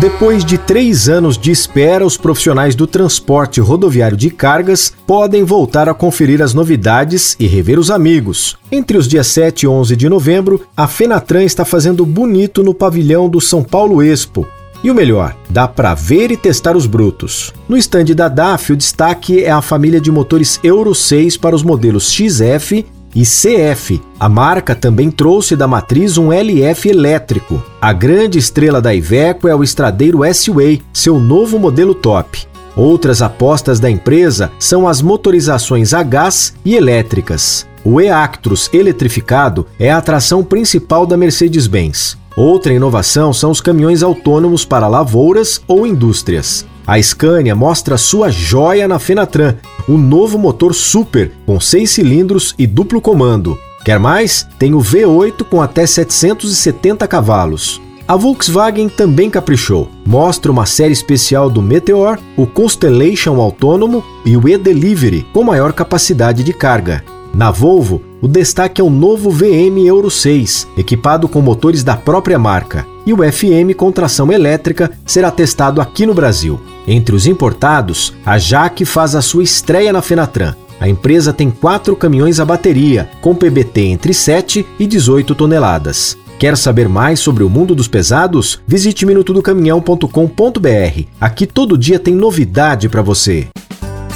Depois de três anos de espera, os profissionais do transporte rodoviário de cargas podem voltar a conferir as novidades e rever os amigos. Entre os dias 7 e 11 de novembro, a Fenatran está fazendo bonito no pavilhão do São Paulo Expo. E o melhor, dá para ver e testar os brutos. No estande da DAF, o destaque é a família de motores Euro 6 para os modelos XF e CF. A marca também trouxe da matriz um LF elétrico. A grande estrela da Iveco é o estradeiro S-Way, seu novo modelo top. Outras apostas da empresa são as motorizações a gás e elétricas. O e-Actros eletrificado é a atração principal da Mercedes-Benz. Outra inovação são os caminhões autônomos para lavouras ou indústrias. A Scania mostra sua joia na Fenatran, o novo motor Super com 6 cilindros e duplo comando. Quer mais? Tem o V8 com até 770 cavalos. A Volkswagen também caprichou. Mostra uma série especial do Meteor, o Constellation autônomo e o e-Delivery com maior capacidade de carga. Na Volvo, o destaque é o novo VM Euro 6, equipado com motores da própria marca, e o FM com tração elétrica será testado aqui no Brasil. Entre os importados, a Jaque faz a sua estreia na Fenatran. A empresa tem quatro caminhões a bateria, com PBT entre 7 e 18 toneladas. Quer saber mais sobre o mundo dos pesados? Visite minutodocaminhão.com.br. Aqui todo dia tem novidade para você.